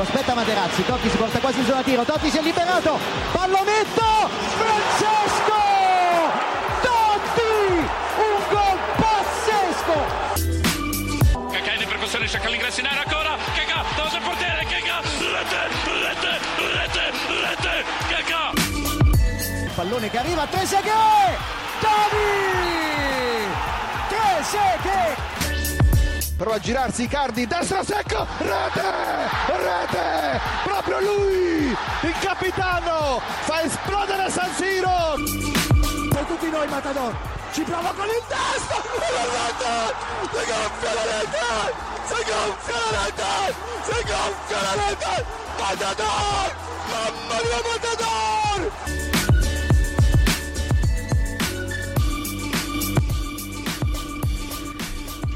Lo aspetta Materazzi, Totti si porta quasi in zona tiro, Totti si è liberato, pallonetto, Francesco! Totti! Un gol pazzesco! Cacà in percussione, cerca l'ingresso in area ancora, Cacà, davanti al portiere, Cacà, rete, rete, rete, rete, Cacà! Pallone che arriva, Trezeguet! Totti! Trezeguet! Prova a girarsi Icardi, destra secco, rete, rete, proprio lui, il capitano, fa esplodere San Siro. Per tutti noi Matador, ci prova con il testo, si gonfia la rete, si gonfia la rete, si gonfia la rete, Matador, mamma mia Matador.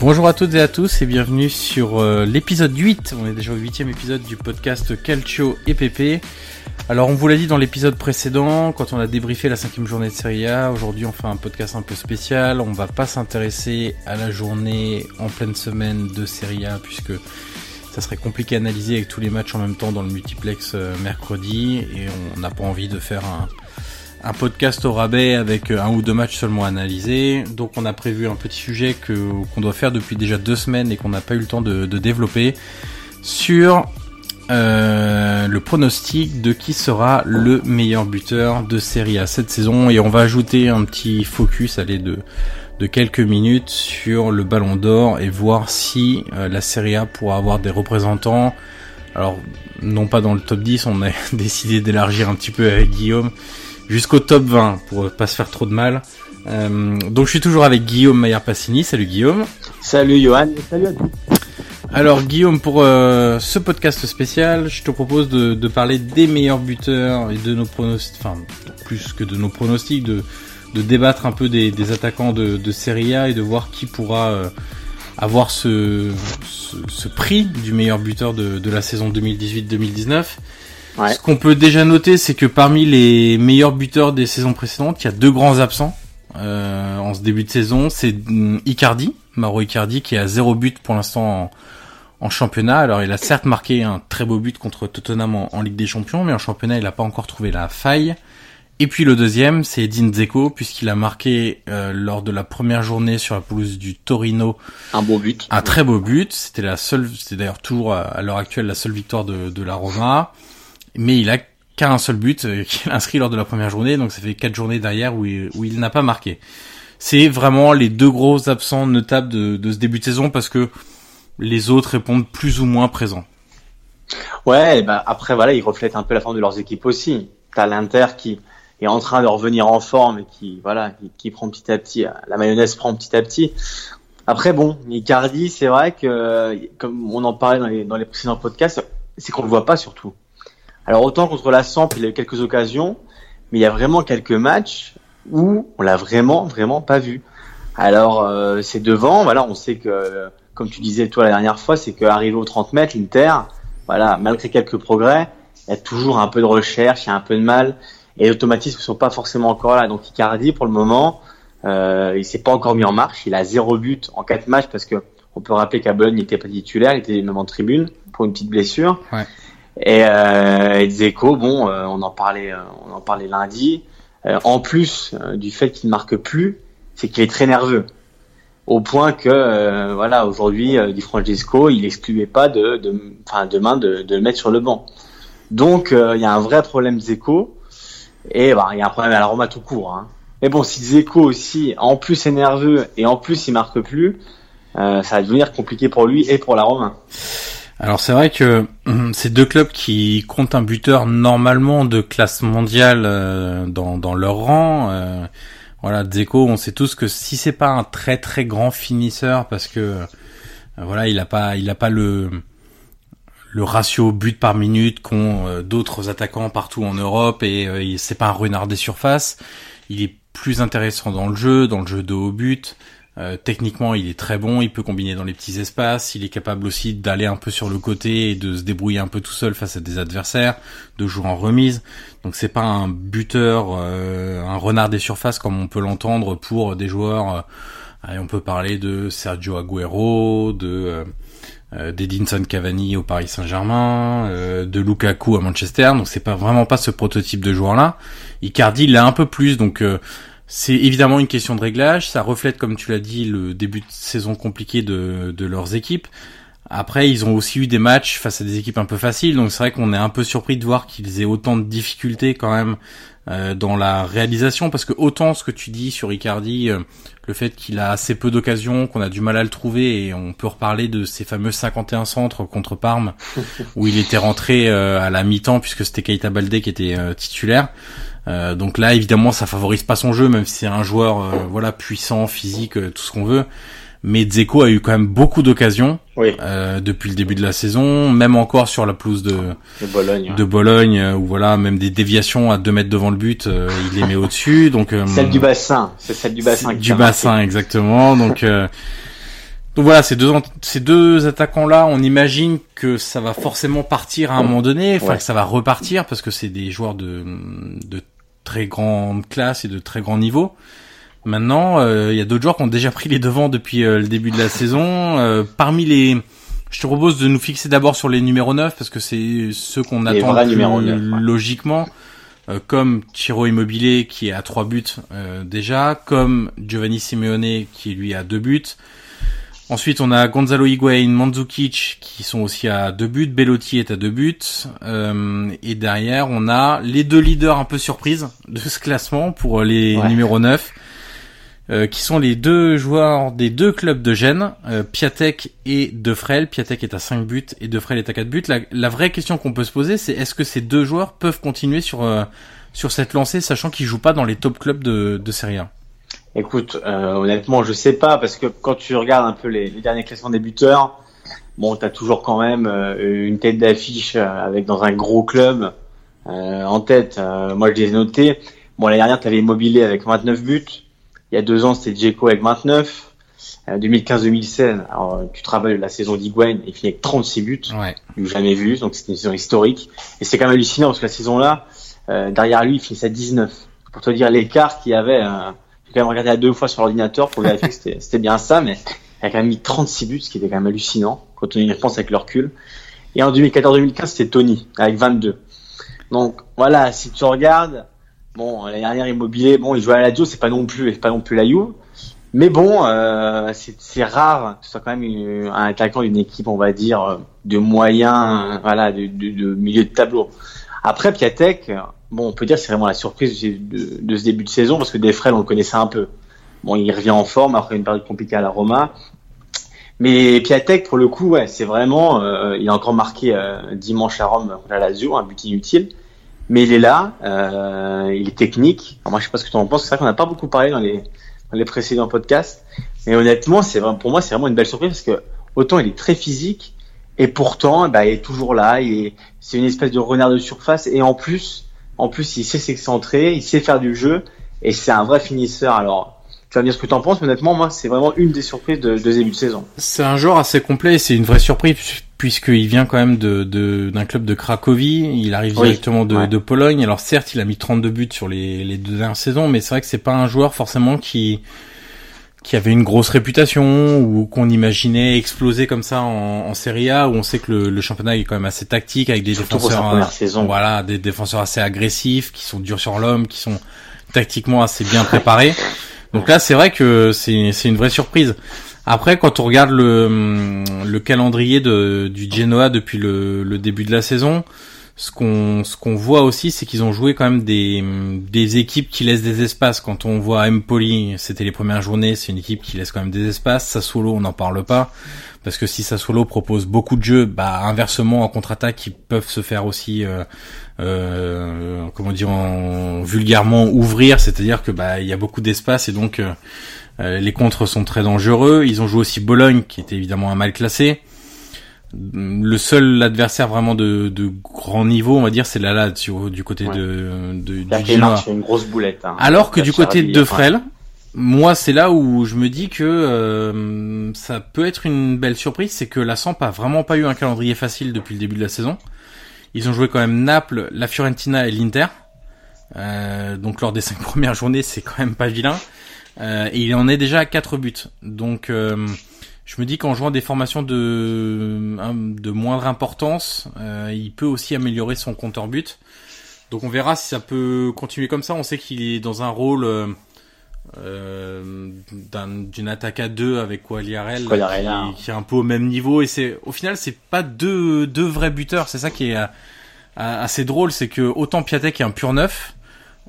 Bonjour à toutes et à tous et bienvenue sur euh, l'épisode 8, on est déjà au huitième épisode du podcast Calcio et PP. Alors on vous l'a dit dans l'épisode précédent, quand on a débriefé la cinquième journée de Serie A, aujourd'hui on fait un podcast un peu spécial, on va pas s'intéresser à la journée en pleine semaine de Serie A puisque ça serait compliqué à analyser avec tous les matchs en même temps dans le multiplex euh, mercredi. Et on n'a pas envie de faire un, un podcast au rabais avec un ou deux matchs seulement analysés. Donc on a prévu un petit sujet que qu'on doit faire depuis déjà deux semaines et qu'on n'a pas eu le temps de, développer sur euh, le pronostic de qui sera le meilleur buteur de série A cette saison et on va ajouter un petit focus allez de de quelques minutes sur le Ballon d'Or et voir si euh, la Serie A pourra avoir des représentants. Alors non pas dans le top 10, on a décidé d'élargir un petit peu avec Guillaume jusqu'au top 20 pour pas se faire trop de mal. Euh, donc je suis toujours avec Guillaume Maillard-Passini. Salut Guillaume. Salut Johan. Salut à tous. Alors Guillaume, pour euh, ce podcast spécial, je te propose de, de, parler des meilleurs buteurs et de nos pronostics, enfin plus que de nos pronostics, de, de débattre un peu des, des attaquants de, de, Serie A et de voir qui pourra euh, avoir ce, ce, ce, prix du meilleur buteur de, de la saison 2018-2019. Ouais. Ce qu'on peut déjà noter, c'est que parmi les meilleurs buteurs des saisons précédentes, il y a deux grands absents euh, en ce début de saison. C'est Icardi, Mauro Icardi, qui a zéro but pour l'instant en, en, championnat. Alors, il a certes marqué un très beau but contre Tottenham en, en Ligue des Champions, mais en championnat, il n'a pas encore trouvé la faille. Et puis le deuxième, c'est Edin Dzeko, puisqu'il a marqué euh, lors de la première journée sur la pelouse du Torino un beau but, un très beau but. C'était la seule, c'était d'ailleurs toujours à, à l'heure actuelle la seule victoire de, de la Roma mais il a qu'un seul but euh, qu'il a inscrit lors de la première journée, donc ça fait quatre journées derrière où il, où il n'a pas marqué. C'est vraiment les deux gros absents notables de, de, ce début de saison parce que les autres répondent plus ou moins présents. Ouais, bah après voilà, ils reflètent un peu la forme de leurs équipes aussi. T'as l'Inter qui est en train de revenir en forme et qui voilà, qui, qui prend petit à petit, la mayonnaise prend petit à petit. Après bon, Icardi, c'est vrai que comme on en parlait dans les, dans les précédents podcasts, c'est qu'on le voit pas surtout. Alors autant contre la Samp, il a eu quelques occasions, mais il y a vraiment quelques matchs où on l'a vraiment, vraiment pas vu. Alors euh, c'est devant, voilà, on sait que comme tu disais toi la dernière fois, c'est qu'arrivé aux 30 mètres, l'Inter, voilà, malgré quelques progrès, il y a toujours un peu de recherche, il y a un peu de mal, et les automatismes ne sont pas forcément encore là. Donc Icardi, pour le moment, euh, il s'est pas encore mis en marche. Il a zéro but en quatre matchs parce que on peut rappeler qu'à Bologne, il n'était pas titulaire, il était même en tribune pour une petite blessure. Ouais. Et, euh, et Dzeko, bon, euh, on en parlait, euh, on en parlait lundi. Euh, en plus euh, du fait qu'il ne marque plus, c'est qu'il est très nerveux. Au point que, euh, voilà, aujourd'hui, Di Francesco, il excluait pas de, de, enfin, demain de, de le mettre sur le banc. Donc, il y a un vrai problème Dzeko. Et bah, il y a un problème à la Roma tout court. Hein. Mais bon, si Dzeko aussi, en plus est nerveux et en plus il marque plus, euh, ça va devenir compliqué pour lui et pour la Roma. Alors c'est vrai que ces deux clubs qui comptent un buteur normalement de classe mondiale euh, dans, leur rang, euh, voilà, Dzeko, on sait tous que si c'est pas un très très grand finisseur, parce que euh, voilà, il a pas, il a pas le le ratio but par minute qu'ont euh, d'autres attaquants partout en Europe et euh, c'est pas un renard des surfaces. Il est plus intéressant dans le jeu, dans le jeu de haut but. Euh, techniquement, il est très bon. Il peut combiner dans les petits espaces. Il est capable aussi d'aller un peu sur le côté et de se débrouiller un peu tout seul face à des adversaires, de jouer en remise. Donc c'est pas un buteur, euh, un renard des surfaces comme on peut l'entendre pour des joueurs. euh, allez, on peut parler de Sergio Aguero, de euh, euh, d'Edinson Cavani au Paris Saint-Germain, euh, de Lukaku à Manchester. Donc c'est pas vraiment pas ce prototype de joueur-là. Icardi, il l'a un peu plus. Donc euh, c'est évidemment une question de réglage. Ça reflète, comme tu l'as dit, le début de saison compliqué de, de leurs équipes. Après, ils ont aussi eu des matchs face à des équipes un peu faciles, donc c'est vrai qu'on est un peu surpris de voir qu'ils aient autant de difficultés quand même euh, dans la réalisation, parce que autant ce que tu dis sur Icardi, euh, le fait qu'il a assez peu d'occasions, qu'on a du mal à le trouver, et on peut reparler de ces fameux 51 centres contre Parme, où il était rentré euh, à la mi-temps, puisque c'était Keita Baldé qui était titulaire. Euh, donc là, évidemment, ça favorise pas son jeu, même si c'est un joueur, euh, voilà, puissant, physique, euh, tout ce qu'on veut. Mais Dzeko a eu quand même beaucoup d'occasions Oui, euh, depuis le début de la saison, même encore sur la pelouse de, de Bologne. de Bologne, euh, où voilà, même des déviations à deux mètres devant le but, euh, il les met au-dessus. Donc euh, Celle du bassin, c'est celle du bassin. du bassin exactement. Donc euh, donc voilà, ces deux ces deux attaquants là, on imagine que ça va forcément partir à un moment donné, enfin Ouais. que ça va repartir parce que c'est des joueurs de de très grande classe et de très grand niveau. Maintenant, euh, il y a d'autres joueurs qui ont déjà pris les devants depuis euh, le début de la saison. Euh, parmi les, je te propose de nous fixer d'abord sur les numéros 9 parce que c'est ceux qu'on attend vrais le plus numéros 9, ouais. logiquement. Euh, comme Chiro Immobilier qui est à trois buts euh, déjà, comme Giovanni Simeone qui lui a deux buts. Ensuite, on a Gonzalo Higuain, Mandzukic qui sont aussi à deux buts, Bellotti est à deux buts, euh, et derrière on a les deux leaders un peu surprises de ce classement pour les Ouais. numéros 9, euh, qui sont les deux joueurs des deux clubs de Gênes, euh, Piatek et Defrel. Piatek est à 5 buts et Defrel est à 4 buts. La, la vraie question qu'on peut se poser, c'est est-ce que ces deux joueurs peuvent continuer sur euh, sur cette lancée, sachant qu'ils jouent pas dans les top clubs de, de Serie A? Écoute, euh, honnêtement, je sais pas parce que quand tu regardes un peu les, les derniers classements des buteurs, bon, t'as toujours quand même euh, une tête d'affiche euh, avec dans un gros club euh, en tête. Euh, moi, je les ai notés. Bon, l'année dernière, t'avais Immobilier avec 29 buts. Il y a deux ans, c'était Djeko avec 29. Euh, 2015-2016, alors tu te rappelles la saison d'Iguain, il finit avec 36 buts. Ouais. du jamais vu, donc c'était une saison historique. Et c'est quand même hallucinant parce que la saison-là, euh, derrière lui, il finissait à 19. Pour te dire l'écart qu'il y avait, euh, quand même regardé à deux fois sur l'ordinateur pour vérifier que c'était bien ça, mais il a quand même mis 36 buts, ce qui était quand même hallucinant quand on y repense avec le recul. Et en 2014-2015, c'était Tony, avec 22. Donc voilà, si tu regardes, bon, l'année dernière Immobilier, bon, il jouait à la Dio, c'est pas non plus, pas non plus la Juve. Mais bon, euh, c'est rare que ce soit quand même un attaquant d'une équipe, on va dire, euh, de moyen, voilà, de, de, de milieu de tableau. Après, Piatek, bon, on peut dire c'est vraiment la surprise de, ce début de saison parce que Defrel, on le connaissait un peu. Bon, il revient en forme après une période compliquée à la Roma. Mais Piatek, pour le coup, ouais, c'est vraiment, euh, il a encore marqué euh, dimanche à Rome contre la Lazio, un but inutile. Mais il est là, euh, il est technique. Moi, je sais pas ce que tu en penses. C'est vrai qu'on n'a pas beaucoup parlé dans les, dans les précédents podcasts. Mais honnêtement, c'est pour moi, c'est vraiment une belle surprise parce que autant il est très physique et pourtant, bah, il est toujours là. C'est une espèce de renard de surface et en plus, en plus, il sait s'excentrer, il sait faire du jeu et c'est un vrai finisseur. Alors, tu vas me dire ce que tu en penses, mais honnêtement, moi, c'est vraiment une des surprises de, de début de saison. C'est un joueur assez complet, c'est une vraie surprise puisqu'il vient quand même de d'un club de Cracovie, il arrive directement de, de, Pologne. Alors certes, il a mis 32 buts sur les, les deux dernières saisons, mais c'est vrai que c'est pas un joueur forcément qui qui avait une grosse réputation ou qu'on imaginait exploser comme ça en, en Serie A où on sait que le, le, championnat est quand même assez tactique avec des défenseurs saison. voilà des défenseurs assez agressifs qui sont durs sur l'homme qui sont tactiquement assez bien préparés donc là c'est vrai que c'est c'est une vraie surprise après quand on regarde le le calendrier de du Genoa depuis le, le début de la saison ce qu'on ce qu'on voit aussi, c'est qu'ils ont joué quand même des des équipes qui laissent des espaces. Quand on voit Empoli, c'était les premières journées, c'est une équipe qui laisse quand même des espaces. Sassuolo, on n'en parle pas parce que si Sassuolo propose beaucoup de jeux, bah inversement en contre-attaque, ils peuvent se faire aussi euh, euh, comment dire en, vulgairement ouvrir, c'est-à-dire que bah il y a beaucoup d'espace et donc euh, euh, les contres sont très dangereux. Ils ont joué aussi Bologne, qui était évidemment un mal classé le seul adversaire vraiment de, de grand niveau, on va dire, c'est la Lazio du côté de, de du Genoa. une grosse boulette. Hein. Alors que du côté de De Frel, moi, c'est là où je me dis que euh, ça peut être une belle surprise, c'est que la Samp a vraiment pas eu un calendrier facile depuis le début de la saison. Ils ont joué quand même Naples, la Fiorentina et l'Inter. Euh, donc lors des cinq premières journées, c'est quand même pas vilain. Euh, et il en est déjà à quatre buts. Donc euh, je me dis qu'en jouant des formations de, de moindre importance, euh, il peut aussi améliorer son compteur but. Donc on verra si ça peut continuer comme ça. On sait qu'il est dans un rôle euh, euh d'une attaque à deux avec Quagliarella, qui, qui, est un peu au même niveau. Et c'est au final c'est pas deux deux vrais buteurs. C'est ça qui est euh, assez drôle, c'est que autant Piatek est un pur neuf,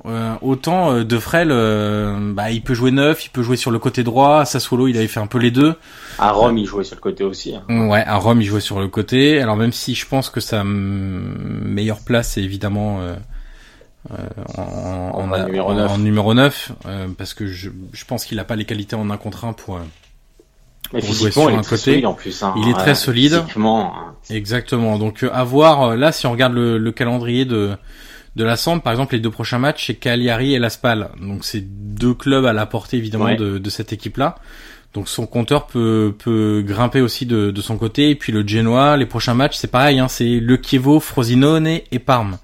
euh, autant euh, De Frel, euh, bah, il peut jouer neuf, il peut jouer sur le côté droit. À Sassuolo, il avait fait un peu les deux. À Rome, il jouait sur le côté aussi. Hein. Ouais, à Rome, il jouait sur le côté. Alors même si je pense que sa meilleure place, c'est évidemment en, en, numéro 9, en numéro 9 parce que je, je pense qu'il a pas les qualités en un contre un pour, pour jouer sur un côté. en plus, hein. Il est très solide. Hein. Exactement. Donc à voir. Là, si on regarde le, le calendrier de de la Samp, par exemple, les deux prochains matchs, c'est Cagliari et la Spal. Donc c'est deux clubs à la portée évidemment de, de, cette équipe-là. Donc son compteur peut, peut grimper aussi de, de, son côté. Et puis le Genoa, les prochains matchs, c'est pareil, hein, c'est le Chievo, Frosinone et Parme.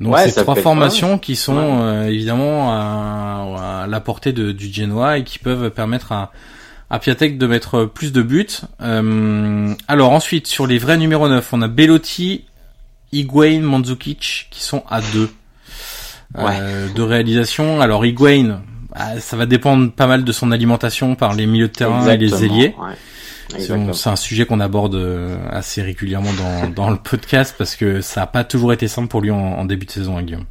Donc c'est trois formations qui sont euh, évidemment à, la portée de, du Genoa et qui peuvent permettre à, à Piatek de mettre plus de buts. Euh, alors ensuite, sur les vrais numéros 9, on a Bellotti, Higuain, Mandzukic qui sont à deux euh, de réalisation. Alors Higuain, bah, ça va dépendre pas mal de son alimentation par les milieux de terrain et les ailiers. C'est un sujet qu'on aborde euh, assez régulièrement dans, dans le podcast parce que ça n'a pas toujours été simple pour lui en, début de saison, hein, Guillaume.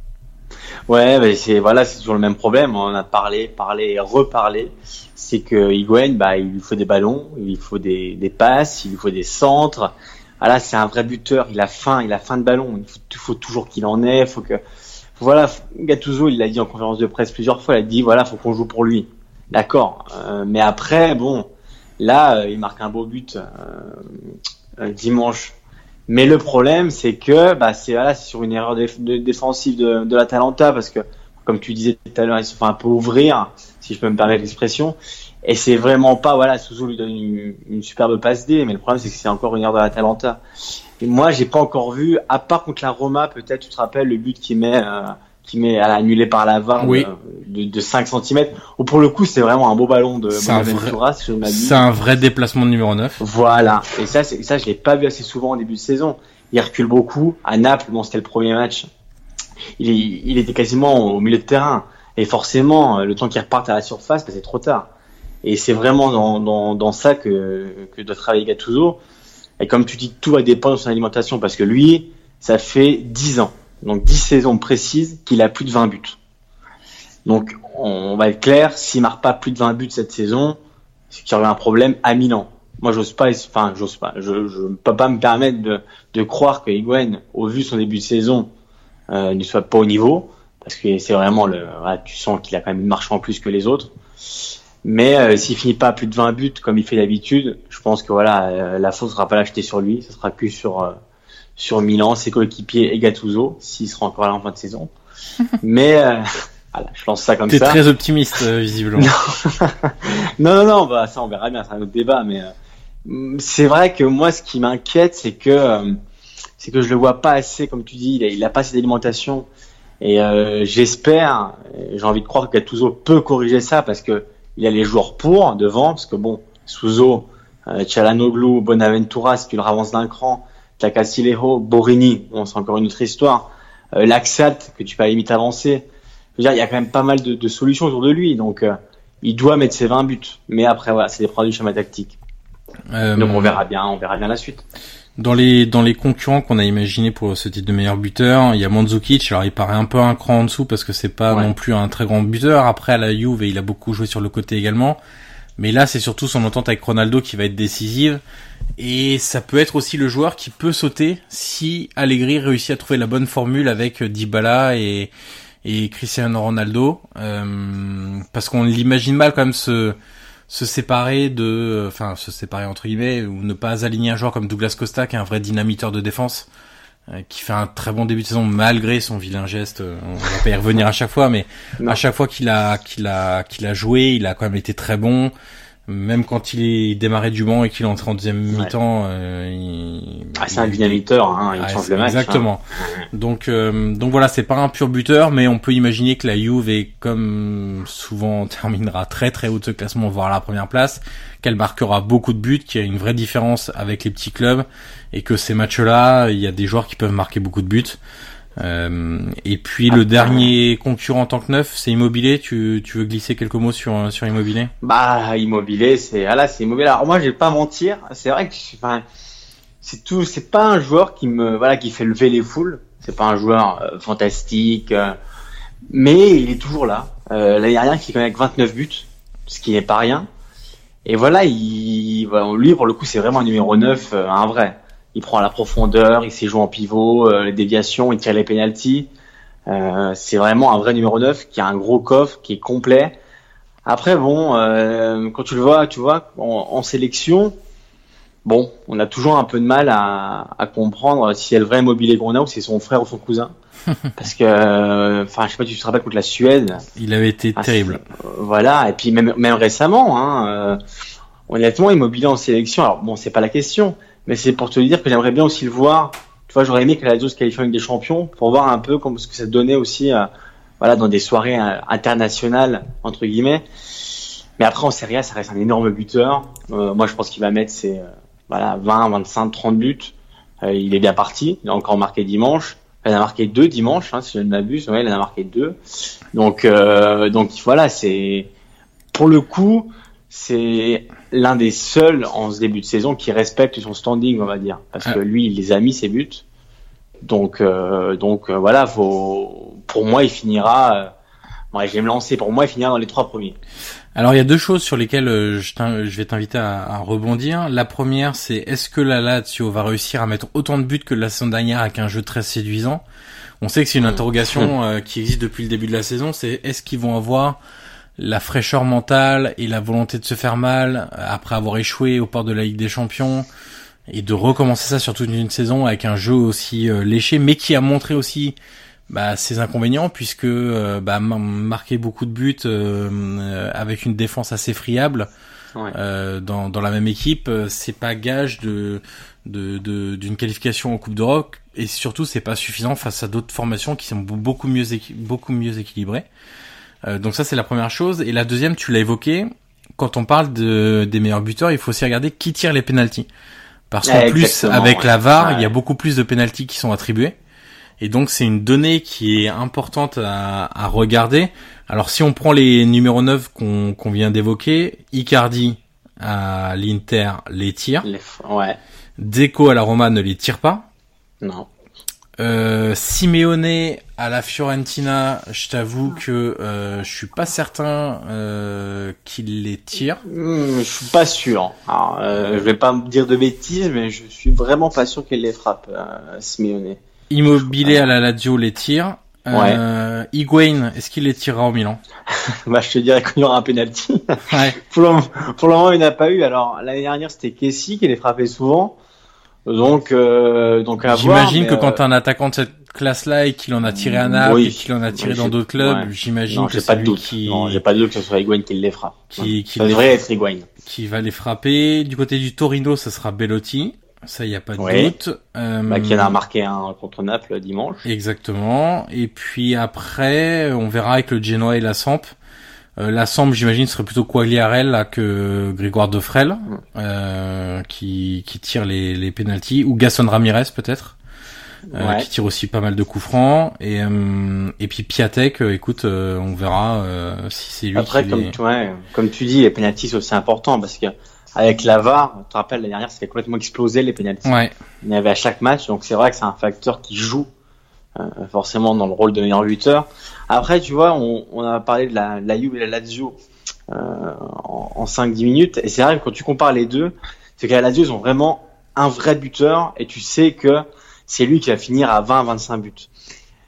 Ouais, mais c'est voilà, c'est toujours le même problème. On a parlé, parlé et reparlé. C'est que Higuain, bah, il lui faut des ballons, il lui faut des, des passes, il lui faut des centres. Ah là, c'est un vrai buteur. Il a faim, il a faim de ballon. Il faut, toujours qu'il en ait. Faut que, voilà, Gattuso, il l'a dit en conférence de presse plusieurs fois. Il a dit, voilà, faut qu'on joue pour lui. D'accord. Euh, mais après, bon, là, euh, il marque un beau but euh, dimanche. Mais le problème, c'est que, bah, c'est voilà, sur une erreur défensive de, de l'Atalanta parce que, comme tu disais tout à l'heure, ils se font un peu ouvrir, si je peux me permettre l'expression. Et c'est vraiment pas, voilà, Suzu lui donne une, superbe passe D, mais le problème c'est que c'est encore une erreur de la Talenta. Et moi, j'ai pas encore vu, à part contre la Roma, peut-être, tu te rappelles le but qui met, euh, qui met à annulé par la VAR de, de, 5 cm. Ou pour le coup, c'est vraiment un beau ballon de C'est un vrai déplacement de numéro 9. Voilà. Et ça, ça, je l'ai pas vu assez souvent au début de saison. Il recule beaucoup. À Naples, bon, c'était le premier match. Il, il était quasiment au milieu de terrain. Et forcément, le temps qu'il reparte à la surface, bah, c'est trop tard. Et c'est vraiment dans, dans, dans, ça que, que doit travailler Gattuso. Et comme tu dis, tout va dépendre de son alimentation parce que lui, ça fait 10 ans, donc 10 saisons précises qu'il a plus de 20 buts. Donc on va être clair, s'il marque pas plus de 20 buts cette saison, c'est qu'il y aurait un problème à Milan. Moi, j'ose pas, enfin, j'ose pas, je, je peux pas me permettre de, de croire que Higuain, au vu de son début de saison, euh, ne soit pas au niveau, parce que c'est vraiment le, tu sens qu'il a quand même une marche en plus que les autres. Mais euh, s'il finit pas à plus de 20 buts comme il fait d'habitude, je pense que voilà, euh, la faute sera pas lachetée sur lui, ce sera que sur euh, sur Milan, ses coéquipiers et Gattuso, s'il sera encore là en fin de saison. Mais Voilà, je lance ça comme T'es ça. très optimiste, euh, visiblement. non, non, non, bah ça on verra bien, c'est un autre débat, mais euh, c'est vrai que moi ce qui m'inquiète, c'est que euh, c'est que je le vois pas assez, comme tu dis, il a, il a pas assez d'alimentation, et euh, j'espère, j'ai envie de croire que Gattuso peut corriger ça parce que il a les joueurs pour devant, parce que bon, Souzo, euh, Chalanoglu, Bonaventura, si tu le ravances d'un cran, t'as Castillejo, Borini, bon c'est encore une autre histoire, euh, Laxalt que tu peux à la limite avancer. Je veux dire, il y a quand même pas mal de, de solutions autour de lui, donc euh, il doit mettre ses 20 buts. Mais après, voilà, c'est des produits du schéma tactique. Euh, Donc on verra bien, on verra bien la suite. Dans les dans les concurrents qu'on a imaginé pour ce titre de meilleur buteur, il y a Mandzukic. Alors il paraît un peu un cran en dessous parce que c'est pas Ouais. non plus un très grand buteur. Après à la Juve, il a beaucoup joué sur le côté également. Mais là, c'est surtout son entente avec Ronaldo qui va être décisive. Et ça peut être aussi le joueur qui peut sauter si Allegri réussit à trouver la bonne formule avec Dybala et, et Cristiano Ronaldo. Euh, parce qu'on l'imagine mal quand même se, se séparer de, enfin se séparer entre guillemets, ou ne pas aligner un joueur comme Douglas Costa qui est un vrai dynamiteur de défense, euh, qui fait un très bon début de saison malgré son vilain geste. Euh, On va pas y revenir à chaque fois, mais Non. à chaque fois qu'il a qu'il a qu'il a joué, il a quand même été très bon. Même quand il est démarré du banc et qu'il est entré en deuxième Ouais. mi-temps, euh, il... Ah, c'est un dynamiteur, hein, il Ouais, change le match. Exactement. Donc, euh, donc voilà, c'est pas un pur buteur, mais on peut imaginer que la Juve, est, comme souvent, terminera très très haut de ce classement, voire à la première place, qu'elle marquera beaucoup de buts, qu'il y a une vraie différence avec les petits clubs, et que ces matchs-là, il y a des joueurs qui peuvent marquer beaucoup de buts. Euh, et puis le dernier concurrent en tant que neuf, c'est Immobilier. Tu, tu veux glisser quelques mots sur sur Immobilier? Bah, immobilier, c'est ah là, c'est immobilier. Alors moi, je vais pas mentir, c'est vrai que enfin, c'est tout, c'est pas un joueur qui me voilà qui fait lever les foules. C'est pas un joueur euh, fantastique, euh, mais il est toujours là. L'année dernière, qui avec 29 buts, ce qui n'est pas rien. Et voilà, il, voilà, lui pour le coup, c'est vraiment un numéro 9, euh, un vrai. Il prend la profondeur, il sait jouer en pivot, euh, les déviations, il tire les pénalties. Euh, c'est vraiment un vrai numéro 9 qui a un gros coffre, qui est complet. Après, bon, euh, quand tu le vois, tu vois, en, en sélection, bon, on a toujours un peu de mal à, à comprendre si c'est le vrai immobilier qu'on a ou si c'est son frère ou son cousin. Parce que, euh, enfin, je sais pas, tu te rappelles contre la Suède, Il avait été Ah, terrible. voilà, et puis même, même récemment, hein, euh, honnêtement, immobilier en sélection, alors bon, c'est pas la question, mais c'est pour te dire que j'aimerais bien aussi le voir. Tu vois, j'aurais aimé que la Lazio se qualifie avec des champions pour voir un peu comme ce que ça donnait aussi, euh, voilà, dans des soirées euh, internationales entre guillemets. Mais après en Serie A, ça reste un énorme buteur. Euh, moi, je pense qu'il va mettre ses voilà 20, 25, 30 buts. Il est bien parti. Il a encore marqué dimanche. Il en a marqué deux dimanche, hein, si je ne m'abuse. Ouais, il en a marqué deux. Donc, donc voilà, c'est pour le coup, c'est l'un des seuls en ce début de saison qui respecte son standing, on va dire, parce que lui, il les a mis ses buts. Donc, euh, donc euh, voilà, faut, pour moi, il finira. Euh, ouais, je vais me lancer. Pour moi, il finira dans les trois premiers. Alors il y a deux choses sur lesquelles euh, je, je vais t'inviter à, à rebondir. La première, c'est est-ce que la Lazio va réussir à mettre autant de buts que la saison dernière avec un jeu très séduisant? On sait que c'est une interrogation euh, qui existe depuis le début de la saison. C'est est-ce qu'ils vont avoir la fraîcheur mentale et la volonté de se faire mal après avoir échoué au port de la Ligue des Champions et de recommencer ça sur toute une saison avec un jeu aussi euh, léché, mais qui a montré aussi bah, ses inconvénients puisque euh, bah, ma- marquer beaucoup de buts euh, euh, avec une défense assez friable Ouais. euh, dans, dans la même équipe, c'est pas gage de de- de- d'une qualification en Coupe d'Europe et surtout c'est pas suffisant face à d'autres formations qui sont be- beaucoup mieux beaucoup mieux équilibrées. Euh, donc ça c'est la première chose et la deuxième tu l'as évoqué quand on parle de des meilleurs buteurs, il faut aussi regarder qui tire les pénalties. Parce qu'en Ouais, plus avec ouais. la VAR, il y a beaucoup plus de pénalties qui sont attribuées. Et donc c'est une donnée qui est importante à, à regarder. Alors si on prend les numéros 9 qu'on qu'on vient d'évoquer, Icardi à l'Inter les tire, Les Ouais. Deco à la Roma ne les tire pas. Non. Euh, Simeone à la Fiorentina, je t'avoue que euh, je suis pas certain euh, qu'il les tire. Hmm, je suis pas sûr. Alors, euh, je vais pas me dire de bêtises, mais je suis vraiment pas sûr qu'elle les frappe, euh, Simeone. Immobilier à la Lazio les tire. Euh, Higuain, est-ce qu'il les tirera au Milan? Bah, je te dirais qu'il y aura un penalty. Ouais. pour, le, pour le moment, il n'a pas eu. Alors, l'année dernière, c'était Kessie qui les frappait souvent. Donc, euh, donc à voir, J'imagine que euh, quand t'as un attaquant de cette classe-là et qu'il en a tiré à Naples Oui. et qu'il en a tiré Oui, dans d'autres clubs, ouais. j'imagine Non, que pas de doute. qui, Non, j'ai pas de doute que ce soit Higuain qui les fera. qui, qui, Ça devrait être Higuain. qui va les frapper. Du côté du Torino, ça sera Bellotti. Ça, y a pas de doute. Euh, Bah, qui en a marqué un contre Naples dimanche. Exactement. Et puis après, on verra avec le Genoa et la Samp. Euh, la Samp, j'imagine, serait plutôt Quagliarella que Grégoire Defrel, euh, qui, qui tire les, les pénalties, ou Gaston Ramirez peut-être, euh, Ouais. qui tire aussi pas mal de coups francs. Et, euh, et puis Piatek, euh, écoute, euh, on verra euh, si c'est lui Après, qui comme les- tu, ouais, comme tu dis, les pénalties c'est aussi important parce que avec la VAR, tu te rappelles l'année dernière, ça fait complètement exploser les pénalties. Ouais, Il y en avait à chaque match, donc c'est vrai que c'est un facteur qui joue euh, forcément dans le rôle de meilleur buteur. Après, tu vois, on, on a parlé de la, de la Juve et la Lazio euh, en, en 5-10 minutes, et c'est vrai que quand tu compares les deux, c'est qu'à la Lazio, ils ont vraiment un vrai buteur, et tu sais que c'est lui qui va finir à 20-25 buts.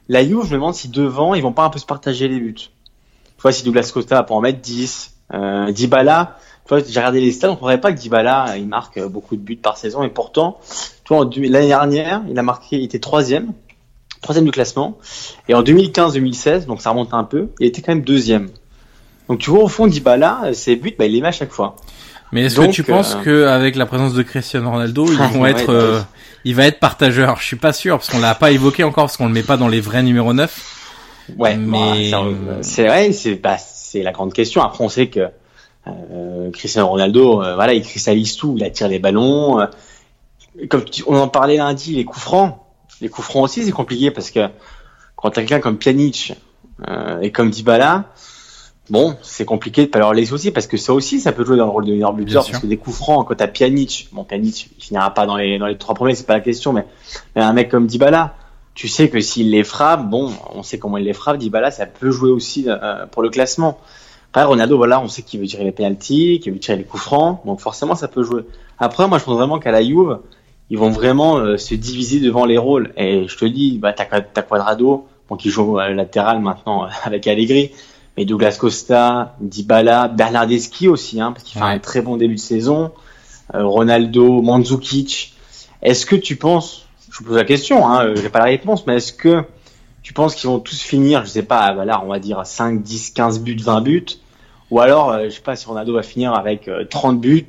La Juve, je me demande si devant, ils vont pas un peu se partager les buts. Tu vois, si Douglas Costa peut en mettre 10, euh, Dybala, tu vois, j'ai regardé les stats, on croirait pas que Dybala, il marque euh, beaucoup de buts par saison, et pourtant, tu vois, l'année dernière, il a marqué, il était troisième, troisième du classement, et en 2015-2016, donc ça remonte un peu, il était quand même deuxième. Donc tu vois, au fond, Dybala, euh, ses buts, bah, il les met à chaque fois. Mais est-ce que tu penses euh, que avec la présence de Cristiano Ronaldo, ils vont Ouais, être, euh, il va être partageur Je suis pas sûr parce qu'on l'a pas évoqué encore parce qu'on le met pas dans les vrais numéros 9. Ouais, Mais- bah, c'est- c'est vrai, c'est bah, c'est la grande question. Après, on sait que euh, Cristiano Ronaldo, euh, voilà, il cristallise tout, il attire les ballons. euh, comme tu- on en parlait lundi, les coups francs. Les coups francs aussi, c'est compliqué parce que quand t'as quelqu'un comme Pjanic euh, et comme Dybala, bon, c'est compliqué de pas leur laisser aussi parce que ça aussi, ça peut jouer dans le rôle de meilleur buteur parce sûr. que des coups francs, quand t'as Pjanic, bon, Pjanic, il finira pas dans les dans les trois premiers, c'est pas la question, mais, mais un mec comme Dybala, tu sais que s'il les frappe, bon, on sait comment il les frappe, Dybala, ça peut jouer aussi euh, pour le classement. Après, Ronaldo, voilà, on sait qu'il veut tirer les penalties, qu'il veut tirer les coups francs, donc forcément, ça peut jouer. Après, moi, je pense vraiment qu'à la Juve, ils vont vraiment euh, se diviser devant les rôles. Et je te dis, bah, t'as, t'as Quadrado, bon, qui joue euh, latéral maintenant avec Allegri, mais Douglas Costa, Dybala, Bernardeschi aussi, hein, parce qu'il fait un très bon début de saison, euh, Ronaldo, Mandzukic. Est-ce que tu penses, je vous pose la question, hein, euh, j'ai pas la réponse, mais est-ce que tu penses qu'ils vont tous finir, je sais pas, voilà, on va dire 5, 10, 15 buts, 20 buts, ou alors, euh, je sais pas si Ronaldo va finir avec euh, 30 buts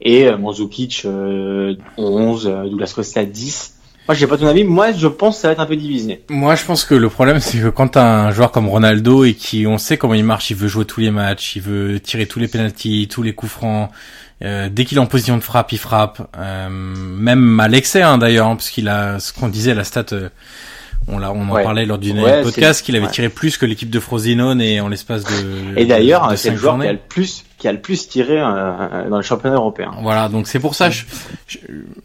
et euh, Mandzukic euh, 11, euh, Douglas Costa 10. Moi, j'ai pas ton avis, moi je pense que ça va être un peu divisé. Moi, je pense que le problème, c'est que quand un joueur comme Ronaldo et qui, on sait comment il marche, il veut jouer tous les matchs, il veut tirer tous les penalties, tous les coups francs. euh, dès qu'il est en position de frappe, il frappe. Euh, même à l'excès, hein, d'ailleurs, hein, parce qu'il a, ce qu'on disait, la stat, euh, on l'a, on en Ouais. parlait lors du Ouais, podcast, qu'il avait ouais. tiré plus que l'équipe de Frosinone et en l'espace de. Et d'ailleurs, c'est le joueur qui a le plus, qui a le plus tiré euh, dans le championnat européen. Voilà, donc c'est pour ça, je, je,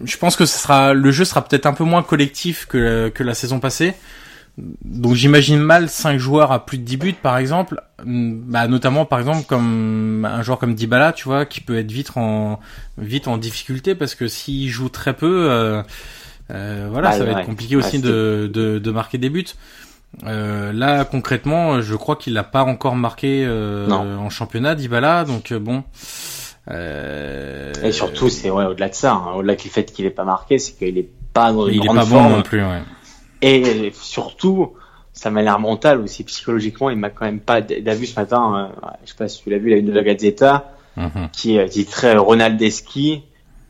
je pense que ce sera, le jeu sera peut-être un peu moins collectif que, que la saison passée. Donc j'imagine mal cinq joueurs à plus de 10 buts par exemple, bah, notamment par exemple comme un joueur comme Dybala, tu vois, qui peut être vite en vite en difficulté parce que s'il joue très peu, euh, voilà, Ouais, ça va ouais. être compliqué aussi de, de, de marquer des buts. Euh, là concrètement, je crois qu'il n'a pas encore marqué euh, en championnat Dybala, donc euh, bon. Euh, Et surtout, c'est ouais, au-delà de ça, hein, au-delà du fait qu'il est pas marqué, c'est qu'il est pas dans une il est pas bon forme. non plus. Ouais. Et surtout, ça m'a l'air mental aussi psychologiquement. Il m'a quand même pas. T'as vu ce matin, euh, je sais pas si tu l'as vu, la une de la Gazzetta Mhm. qui euh, titrait Ronaldeschi.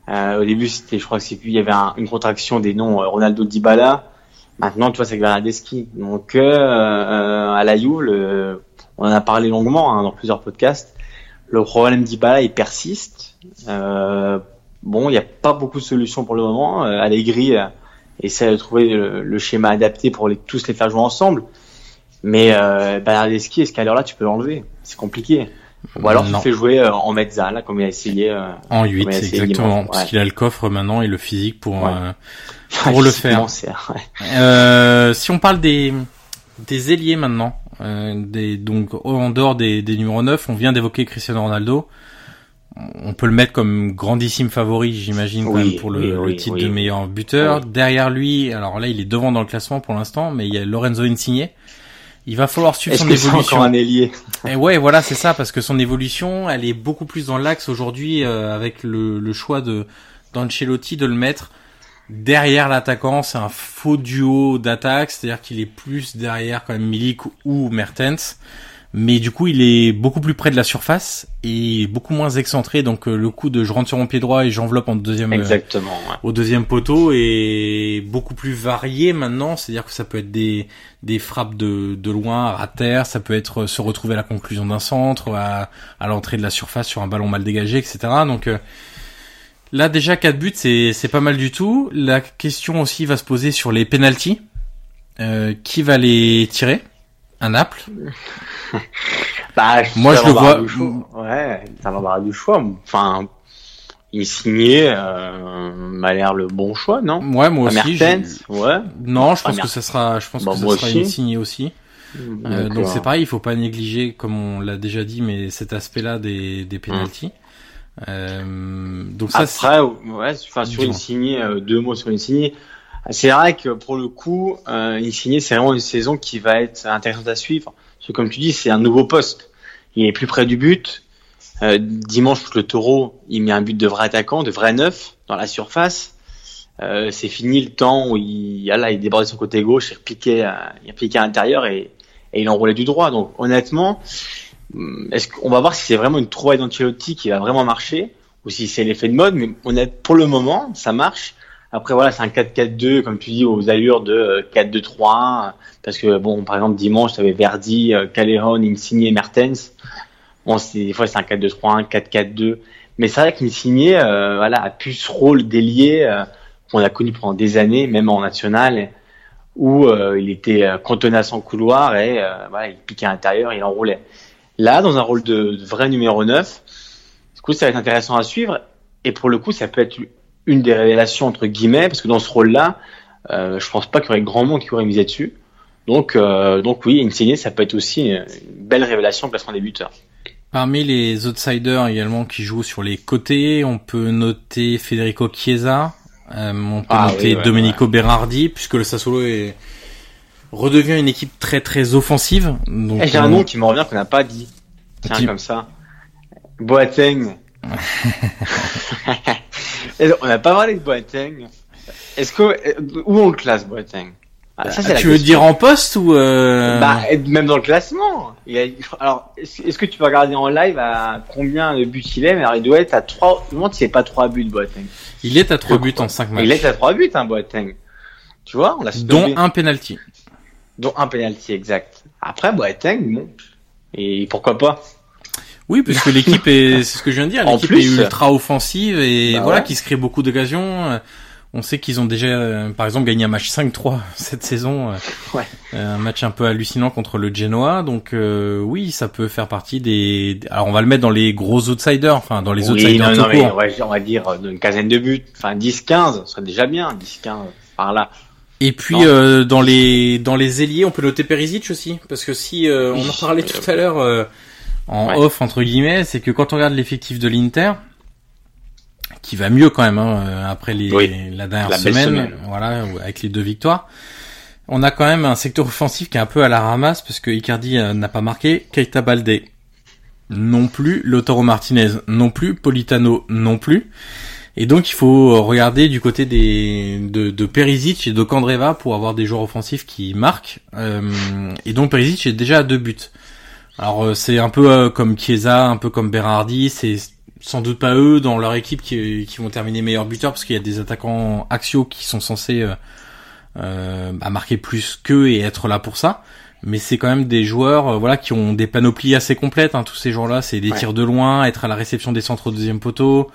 Euh, au début, c'était, je crois que c'est il y avait un- une contraction des noms euh, Ronaldo Dybala. Maintenant, tu vois, c'est Bernardeschi. Donc, euh, à la le- on en a parlé longuement hein, dans plusieurs podcasts. Le problème Dybala, il persiste. Euh, bon, il n'y a pas beaucoup de solutions pour le moment. Euh, Allegri essaie de trouver le, schéma adapté pour tous les faire jouer ensemble. Mais euh, est-ce qu'à l'heure là, tu peux l'enlever? C'est compliqué. Ou alors Non. tu fais jouer euh, en mezza, là, comme il a essayé. euh, En 8, Ouais, c'est exactement. dimanche, Parce ouais. qu'il a le coffre maintenant et le physique pour, Ouais. euh, Pour le faire. ouais. Euh, si on parle des des ailiers maintenant, euh, des donc en dehors des, des numéros 9, on vient d'évoquer Cristiano Ronaldo. On peut le mettre comme grandissime favori, j'imagine, quand même pour le, oui, le oui, titre de meilleur buteur. Derrière lui, alors là, il est devant dans le classement pour l'instant, mais il y a Lorenzo Insigne. Il va falloir suivre son que évolution. encore un ailier Et ouais, voilà, c'est ça, parce que son évolution, elle est beaucoup plus dans l'axe aujourd'hui euh, avec le, le choix de d'Ancelotti de le mettre derrière l'attaquant, c'est un faux duo d'attaque, c'est-à-dire qu'il est plus derrière quand même Milik ou Mertens mais du coup il est beaucoup plus près de la surface et beaucoup moins excentré. Donc euh, le coup de je rentre sur mon pied droit et j'enveloppe en deuxième euh, exactement au deuxième poteau est beaucoup plus varié maintenant. C'est-à-dire que ça peut être des des frappes de de loin à terre. Ça peut être euh, se retrouver à la conclusion d'un centre à, à l'entrée de la surface sur un ballon mal dégagé etc donc là déjà quatre buts c'est c'est pas mal du tout. La question aussi va se poser sur les penalties euh, qui va les tirer? Un Naples bah, Moi, je le vois. Ouais, ça va avoir du choix. Enfin, il signé euh, m'a l'air le bon choix, non? Ouais, moi aussi. ouais. Non, je pense que ça sera, je pense bah, que ça sera aussi. signé aussi. Euh, donc c'est pareil, il faut pas négliger, comme on l'a déjà dit, mais cet aspect-là des des penalties. Euh, donc ça. Après, ouais, enfin sur une signée, euh, deux mots sur une signée. C'est vrai que pour le coup, euh, Insigné, c'est vraiment une saison qui va être intéressante à suivre. Parce que comme tu dis, c'est un nouveau poste. Il est plus près du but. Euh, dimanche, le taureau, il met un but de vrai attaquant, de vrai neuf dans la surface. Euh, c'est fini le temps où il, là, il débordait son côté gauche, il repliquait, il repliquait à l'intérieur et, et il enroulait du droit. Donc honnêtement, hum, est-ce qu'on va voir si c'est vraiment une trouvaille d'Ancelotti qui va vraiment marcher ou si c'est l'effet de mode? Mais honnête, pour le moment, ça marche. Après voilà, c'est un 4-4-2 comme tu dis aux allures de 4-2-3-1 euh, parce que bon par exemple dimanche tu avais Verdi, euh, Callejon, Insigne, Mertens. Bon, des fois c'est un 4-2-3-1, 4-4-2, mais c'est vrai qu'Insigne euh, voilà a pu ce rôle d'ailier euh, qu'on a connu pendant des années même en national où euh, il était cantonné à son couloir et voilà, il piquait à l'intérieur, il enroulait. Là dans un rôle de, de vrai numéro 9, du coup ça va être intéressant à suivre et pour le coup ça peut être une des révélations entre guillemets, parce que dans ce rôle-là, euh, je pense pas qu'il y aurait grand monde qui aurait misé dessus. Donc, euh, donc oui, Insigne, ça peut être aussi une, belle révélation au placement des buteurs. Parmi les outsiders également qui jouent sur les côtés, on peut noter Federico Chiesa, euh, on peut ah noter Domenico Berardi, puisque le Sassuolo est redevient une équipe très très offensive. Donc, eh, J'ai un nom qui me revient qu'on n'a pas dit. Tiens, comme ça. Boateng. on n'a pas parlé de Boateng. Est-ce que où on le classe Boateng? Ah, ça, ah, Tu veux dire en poste ou euh... Bah même dans le classement. Alors est-ce que tu vas regarder en live à combien de buts il est? Mais alors, il doit être à 3 Je me demande pas 3 buts Boateng. Il est à 3 buts en 5 matchs. Il est à 3 buts hein Boateng. Tu vois, on l'a Dont un penalty. Dont un penalty exact. Après Boateng bon. Et pourquoi pas? Oui, puisque l'équipe est, c'est ce que je viens de dire, l'équipe est ultra offensive et bah voilà, qui se crée beaucoup d'occasions. On sait qu'ils ont déjà, euh, par exemple, gagné un match 5-3 cette saison. Euh, ouais. Euh, un match un peu hallucinant contre le Genoa. Donc oui, ça peut faire partie des. Alors on va le mettre dans les gros outsiders, enfin dans les outsiders non, non, on va dire une quinzaine de buts, enfin 10-15, ce serait déjà bien, 10-15 par là. Et puis dans les dans les ailiers, on peut noter Perisic aussi, parce que si on en parlait tout à l'heure en off entre guillemets, c'est que quand on regarde l'effectif de l'Inter, qui va mieux quand même hein, euh, après les, la dernière semaine, voilà, avec les deux victoires. On a quand même un secteur offensif qui est un peu à la ramasse parce que Icardi euh, n'a pas marqué, Keita Balde non plus, Lautaro Martinez non plus, Politano non plus. Et donc il faut regarder du côté des de, de Perisic et de Kandreva pour avoir des joueurs offensifs qui marquent. Euh, et donc Perisic est déjà à deux buts. Alors euh, c'est un peu euh, comme Chiesa, un peu comme Berardi, c'est sans doute pas eux dans leur équipe qui, qui vont terminer meilleurs buteurs parce qu'il y a des attaquants axiaux qui sont censés euh, euh bah, marquer plus qu'eux et être là pour ça. Mais c'est quand même des joueurs voilà qui ont des panoplies assez complètes. Hein, tous ces joueurs-là, c'est des tirs de loin, être à la réception des centres au deuxième poteau,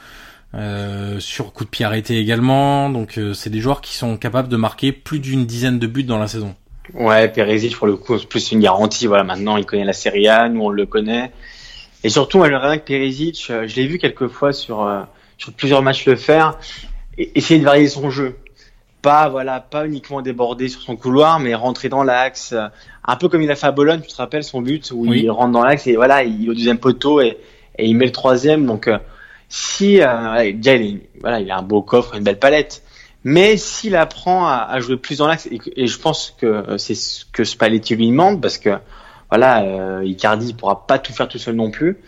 euh, sur coup de pied arrêté également. Donc c'est des joueurs qui sont capables de marquer plus d'une dizaine de buts dans la saison. Ouais, Perisic pour le coup, c'est plus une garantie. Voilà, maintenant il connaît la Serie A, nous on le connaît. Et surtout, rien que Perisic, euh, je l'ai vu quelques fois sur euh, sur plusieurs matchs le faire, essayer de varier son jeu. Pas voilà, pas uniquement déborder sur son couloir, mais rentrer dans l'axe. Euh, un peu comme il a fait à Bologne, tu te rappelles son but où il rentre dans l'axe et voilà, il est au deuxième poteau et, et il met le troisième. Donc si déjà il, voilà, il a un beau coffre, une belle palette. Mais s'il apprend à, jouer plus dans l'axe, et, je pense que c'est ce que Spalletti lui demande, parce que voilà, euh, Icardi pourra pas tout faire tout seul non plus.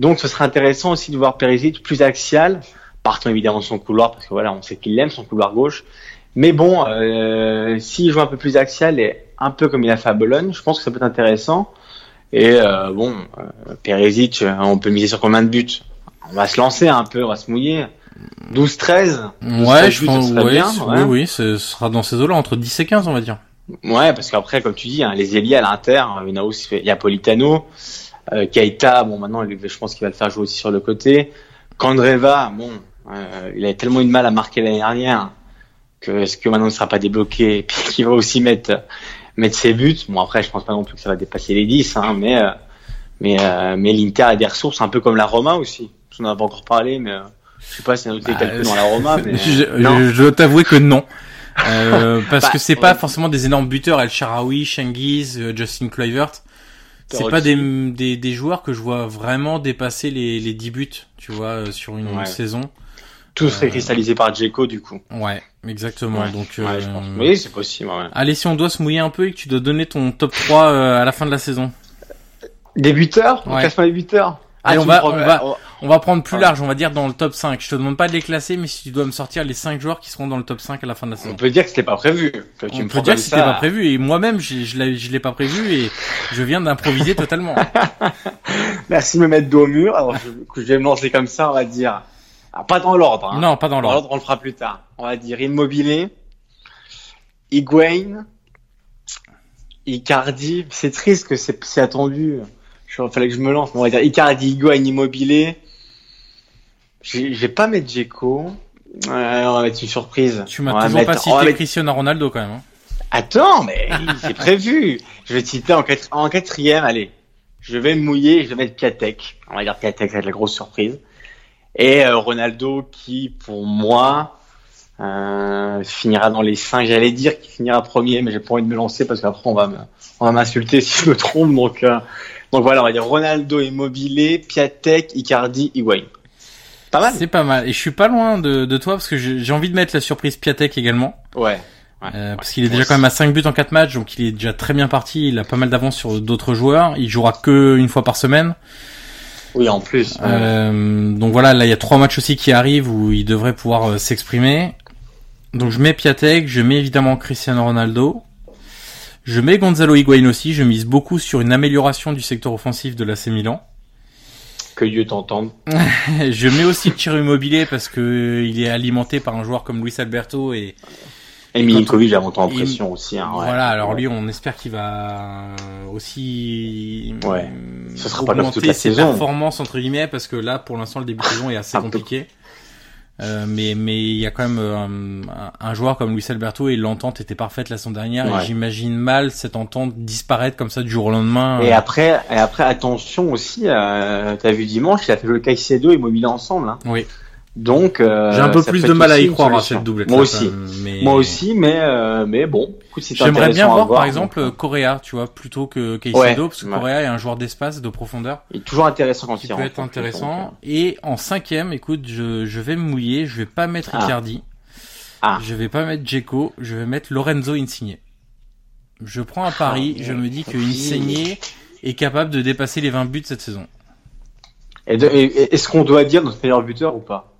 Donc ce serait intéressant aussi de voir Perisic plus axial, partant évidemment de son couloir, parce que voilà, on sait qu'il aime son couloir gauche. Mais bon, euh, s'il joue un peu plus axial et un peu comme il a fait à Bologne, je pense que ça peut être intéressant. Et euh, bon, euh, Perisic, euh, on peut miser sur combien de buts? On va se lancer un peu, on va se mouiller. 12-13 Ouais, je pense, ouais, bien, c- ouais. oui, oui, ce sera dans ces eaux-là, entre 10 et 15, on va dire. Ouais, parce qu'après, comme tu dis, hein, les ailiers à l'Inter, il y en a aussi, il y a Politano, euh, Keita, bon maintenant, je pense qu'il va le faire jouer aussi sur le côté. Kandreva, bon, euh, il a tellement eu de mal à marquer l'année dernière que est-ce que maintenant il ne sera pas débloqué et puis qu'il va aussi mettre mettre ses buts? Bon après, je pense pas non plus que ça va dépasser les 10, hein, mais euh, mais euh, mais l'Inter a des ressources un peu comme la Roma aussi. On n'en a pas encore parlé, mais je sais pas si on a noté Bah, quelques dans la Roma, mais je, euh, non. je- je dois t'avouer que non. Euh, parce Bah, que c'est pas ouais. forcément des énormes buteurs, El Sharawi, Shengiz, euh, Justin Kluivert. C'est pas des, des, des joueurs que je vois vraiment dépasser les, les 10 buts, tu vois, euh, sur une Ouais. saison. tout serait cristallisé par Dzeko du coup. Ouais, exactement. Ouais, Donc, ouais, euh, je pense. Oui, c'est possible. Ouais. allez, si on doit se mouiller un peu et que tu dois donner ton top 3 euh, à la fin de la saison. Des buteurs On Ouais. classe pas on va- prends- on va- On va prendre plus Ouais. large, on va dire dans le top 5. Je te demande pas de les classer, mais si tu dois me sortir les 5 joueurs qui seront dans le top 5 à la fin de la saison. On peut dire que c'était pas prévu. Que tu On me peut dire que c'était pas prévu et moi-même je, je l'ai pas prévu et je viens d'improviser totalement. Merci de me mettre dos au mur. Alors, je, que je vais me lancer comme ça, on va dire. Ah, pas dans l'ordre. Hein. Non, pas dans dans l'ordre. on le fera plus tard. On va dire Immobilier, Higuain, Icardi. C'est triste que c'est attendu. Il fallait que je me lance. On va dire Icardi, Higuain, Immobilier. Je je vais pas mettre Dzeko. Euh, on va mettre une surprise. Tu m'as toujours mettre- pas cité mettre- Cristiano Ronaldo quand même. hein. Attends, mais c'est prévu. Je vais te citer en, quatrième, allez. Je vais me mouiller, je vais mettre Piatek. On va dire Piatek, ça va être la grosse surprise. Et euh, Ronaldo qui, pour moi, euh, finira dans les cinq. J'allais dire qu'il finira premier, mais j'ai pas envie de me lancer parce qu'après on va me, on va m'insulter si je me trompe. Donc, euh, donc voilà, on va dire Ronaldo Immobilier, Piatek, Icardi, Higuain. Pas mal. C'est pas mal. Et je suis pas loin de, de toi parce que j'ai j'ai envie de mettre la surprise Piatek également. Ouais. Ouais, Euh, ouais. parce qu'il est déjà quand même à 5 buts en 4 matchs, donc il est déjà très bien parti. Il a pas mal d'avance sur d'autres joueurs. Il jouera que une fois par semaine. Oui, en plus. ouais. Euh, donc voilà, là il y a trois matchs aussi qui arrivent où il devrait pouvoir euh, s'exprimer. Donc je mets Piatek, je mets évidemment Cristiano Ronaldo. Je mets Gonzalo Higuain aussi, je mise beaucoup sur une amélioration du secteur offensif de l'AC Milan. Que Dieu t'entende. Je mets aussi le tir immobilier parce que il est alimenté par un joueur comme Luis Alberto et Et Et Milinkovic a monté en pression aussi. Hein, ouais. voilà. Alors lui, on espère qu'il va aussi Ouais. Ce sera pas comme toute augmenter la ses saison. performances entre guillemets parce que là, pour l'instant, le début de saison est assez peu. Euh, mais mais il y a quand même euh, un, un joueur comme Luis Alberto et l'entente était parfaite la saison dernière Ouais. et j'imagine mal cette entente disparaître comme ça du jour au lendemain. Et Euh, après, et après, attention aussi, euh, t'as vu dimanche, il a fait jouer Caicedo et Immobilier ensemble. Hein. Oui. Donc, euh, J'ai un peu plus de mal à y croire à cette doublette. Moi aussi. Mais... Moi aussi, mais euh, mais bon, J'aimerais bien voir, par donc, exemple euh, Correa, tu vois, plutôt que Caicedo, Ouais, parce que ouais. Correa est un joueur d'espace, de profondeur. il est toujours intéressant quand il peut être donc, intéressant. Et en cinquième, écoute, je, je vais me mouiller, je vais pas mettre Ah. Icardi, Ah. je vais pas mettre Dzeko, je vais mettre Lorenzo Insigne. Je prends un pari, Ah, je me dis que. Insigne est capable de dépasser les 20 buts cette saison. Et- et est-ce qu'on doit dire notre meilleur buteur ou pas?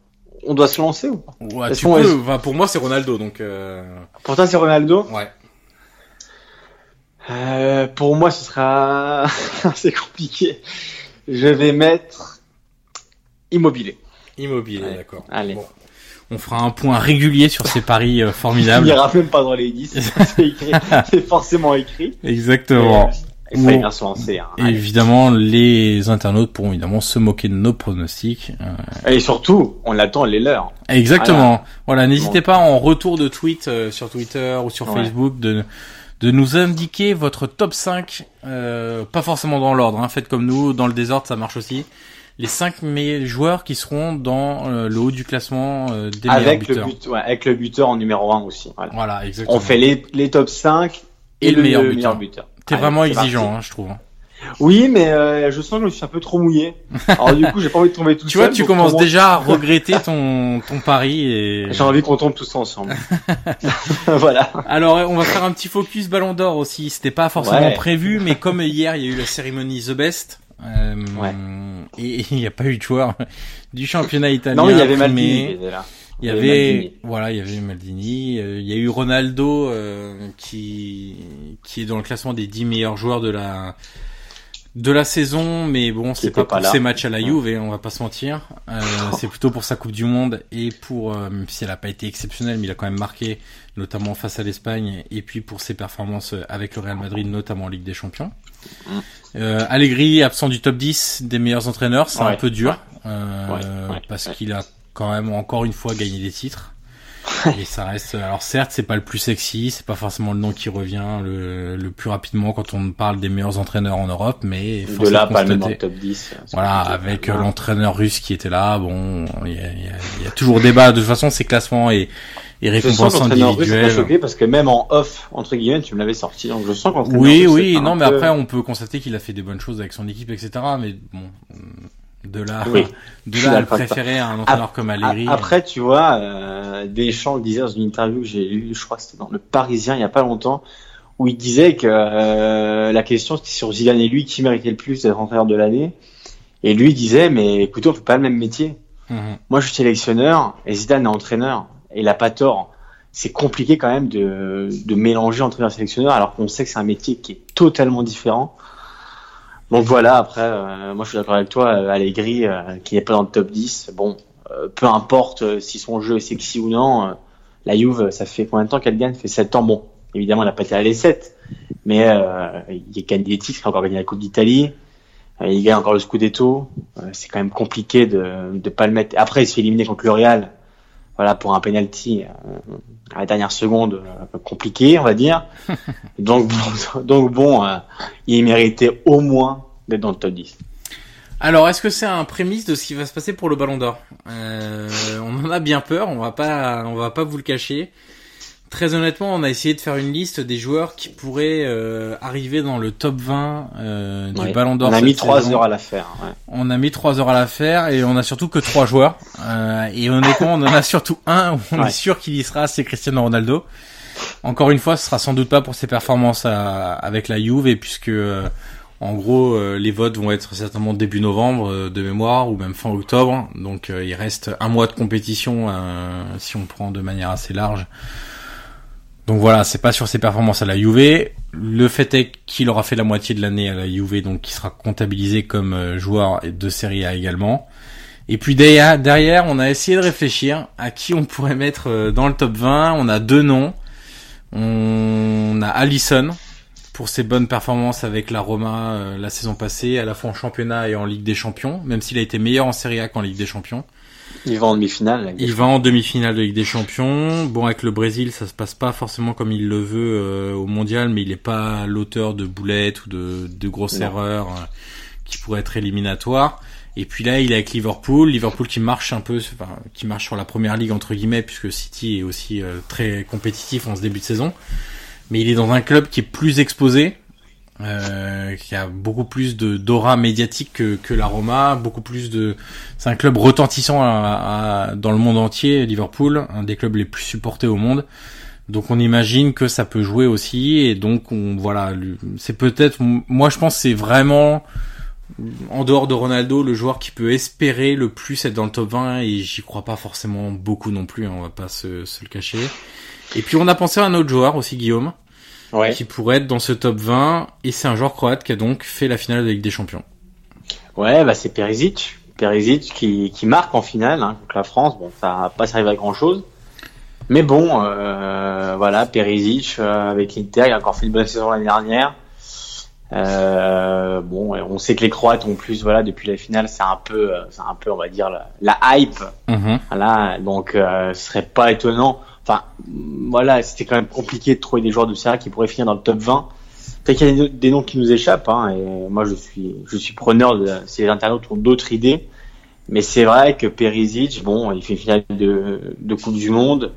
On doit se lancer ou pas Ouais, tu peux, est- pour moi c'est Ronaldo, donc euh... Pour toi, c'est Ronaldo. ouais. Euh, pour moi, ce sera c'est compliqué. Je vais mettre Immobilier. Immobilier, Ouais. d'accord. Allez. Bon. On fera un point régulier sur ces paris euh, Il formidables. n'ira même pas dans les 10. c'est forcément écrit. Exactement. Il fallait bien se lancer. Hein. Évidemment, les internautes pourront évidemment se moquer de nos pronostics. Euh, Et surtout, on attend les leurs. Exactement. Voilà, n'hésitez Bon. pas en retour de tweet euh, sur Twitter ou sur Ouais. Facebook de de nous indiquer votre top 5, euh, pas forcément dans l'ordre, hein, faites comme nous, dans le désordre ça marche aussi. Les 5 meilleurs joueurs qui seront dans euh, le haut du classement euh, des meilleurs Avec le, buteurs. but, ouais, avec le buteur en numéro 1 aussi. Voilà. Voilà, exactement. On fait les, les top 5 et, Et le le, meilleur le buteur. meilleur buteur. T'es vraiment exigeant, hein, je trouve. Oui, mais euh, je sens que je suis un peu trop mouillé. Alors du coup, j'ai pas envie de tomber tout Tu seul. vois, tu commences déjà à regretter ton ton pari et. J'ai envie qu'on tombe tous ensemble. voilà. Alors, on va faire un petit focus Ballon d'Or aussi. C'était pas forcément Ouais. prévu, mais comme hier, il y a eu la cérémonie The Best. euh, Ouais. et il n'y a pas eu de joueur du championnat italien. Non, il y avait primé. Maldini qui était là. Il y avait, Maldini. voilà, il y avait Maldini. euh, il y a eu Ronaldo euh, qui qui est dans le classement des 10 meilleurs joueurs de la de la saison, mais bon, c'est pas pas pour ses matchs à la Juve, et on va pas se mentir. Euh, c'est plutôt pour sa Coupe du Monde et pour, euh, même si elle a pas été exceptionnelle, mais il a quand même marqué, notamment face à l'Espagne, et puis pour ses performances avec le Real Madrid, notamment en Ligue des Champions. Euh, Allegri absent du top 10 des meilleurs entraîneurs, c'est un peu dur euh, Ouais, ouais, parce qu'il a quand même encore une fois gagné des titres. Et ça reste. Alors certes, c'est pas le plus sexy, c'est pas forcément le nom qui revient le, le plus rapidement quand on parle des meilleurs entraîneurs en Europe, mais De là, pas même le top 10. c'est Voilà, avec euh, l'entraîneur russe qui était là, bon, il y y y a toujours débat. De toute façon, ces classements et, et récompenses l'entraîneur russe individuelles. choqué parce que même en off, entre guillemets, tu me l'avais sorti. Donc je sens Oui, russe, oui, non, mais peu- après, on peut constater qu'il a fait des bonnes choses avec son équipe, etc. Mais bon, de là, Oui. de là à le préférer à un entraîneur comme Allegri. Après, tu vois, euh, Deschamps le disait dans une interview que j'ai lue, je crois que c'était dans Le Parisien il y a pas longtemps, où il disait que euh, la question c'était sur Zidane et lui qui méritait le plus d'être entraîneur de l'année. Et lui disait, mais écoutez, on fait pas le même métier. Mhm. Moi, je suis sélectionneur et Zidane est entraîneur. Et il a pas tort. C'est compliqué quand même de, de mélanger entraîneur-sélectionneur alors qu'on sait que c'est un métier qui est totalement différent. Donc voilà, après, euh, moi je suis d'accord avec toi, euh, Allegri, euh, qui n'est pas dans le top 10, bon, euh, peu importe euh, si son jeu est sexy ou non, euh, la Juve, ça fait combien de temps qu'elle gagne? Ça fait 7 ans, bon, évidemment, elle n'a pas été à les 7, mais il gagne des titres, il a encore gagné la Coupe d'Italie, il gagne encore le Scudetto, c'est quand même compliqué de ne pas le mettre. Après, il se fait éliminer contre le Real, voilà, pour un penalty euh, à la dernière seconde, euh, compliqué, on va dire. donc, bon, donc bon, euh, il méritait au moins d'être dans le top 10. Alors, est-ce que c'est un prémisse de ce qui va se passer pour le Ballon d'Or? Euh, On en a bien peur, on va pas, on va pas vous le cacher. Très honnêtement, on a essayé de faire une liste des joueurs qui pourraient euh, arriver dans le top 20 euh, du Ouais. Ballon d'Or. On a mis trois heures à la faire. Ouais. On a mis trois heures à la faire et on a surtout que trois joueurs. Euh, et honnêtement, on en a surtout un où on Ouais. est sûr qu'il y sera, c'est Cristiano Ronaldo. Encore une fois, ce sera sans doute pas pour ses performances à- avec la Juve, et puisque euh, en gros euh, les votes vont être certainement début novembre euh, de mémoire ou même fin octobre. Donc euh, il reste un mois de compétition euh, si on prend de manière assez large. Donc voilà, c'est pas sur ses performances à la Juve. Le fait est qu'il aura fait la moitié de l'année à la Juve, donc il sera comptabilisé comme euh, joueur de Serie A également. Et puis derrière, derrière, on a essayé de réfléchir à qui on pourrait mettre euh, dans le top 20. On a deux noms. On a Allison pour ses bonnes performances avec la Roma euh, la saison passée, à la fois en championnat et en Ligue des Champions, même s'il a été meilleur en Serie A qu'en Ligue des Champions. Il va en demi-finale. Il va en demi-finale de Ligue des Champions. Bon, avec le Brésil, ça se passe pas forcément comme il le veut euh, au mondial, mais il est pas l'auteur de boulettes ou de, de grosses Non. erreurs euh, qui pourraient être éliminatoires. Et puis là, il est avec Liverpool. Liverpool qui marche un peu, enfin, qui marche sur la première ligue entre guillemets, puisque City est aussi euh, très compétitif en ce début de saison. Mais il est dans un club qui est plus exposé, euh, qui a beaucoup plus de d'aura médiatique que, que la Roma, beaucoup plus de. C'est un club retentissant à- à- dans le monde entier, Liverpool, un des clubs les plus supportés au monde. Donc on imagine que ça peut jouer aussi, et donc on voilà, c'est peut-être, moi je pense c'est vraiment en dehors de Ronaldo le joueur qui peut espérer le plus être dans le top 20 et j'y crois pas forcément beaucoup non plus, hein, on va pas se, se le cacher. Et puis on a pensé à un autre joueur aussi Guillaume Ouais. qui pourrait être dans ce top 20 et c'est un joueur croate qui a donc fait la finale de Ligue des Champions. Ouais, bah c'est Perisic. Perisic qui, qui marque en finale hein, contre la France. Bon, ça va pas servir à grand chose. Mais bon, euh, voilà, Perisic euh, avec l'Inter, il a encore fait une bonne saison l'année dernière. Euh, bon, on sait que les Croates ont plus, voilà, depuis la finale, c'est un peu, c'est un peu, on va dire la, la hype. Mhm. Voilà, donc ce serait pas étonnant. Enfin, voilà, c'était quand même compliqué de trouver des joueurs de Serie qui pourraient finir dans le top 20. Peut-être qu'il y a des, noms qui nous échappent, hein, et moi je suis, je suis preneur de si les internautes ont d'autres idées. Mais c'est vrai que Perisic, bon, il fait une finale de, de Coupe du Monde.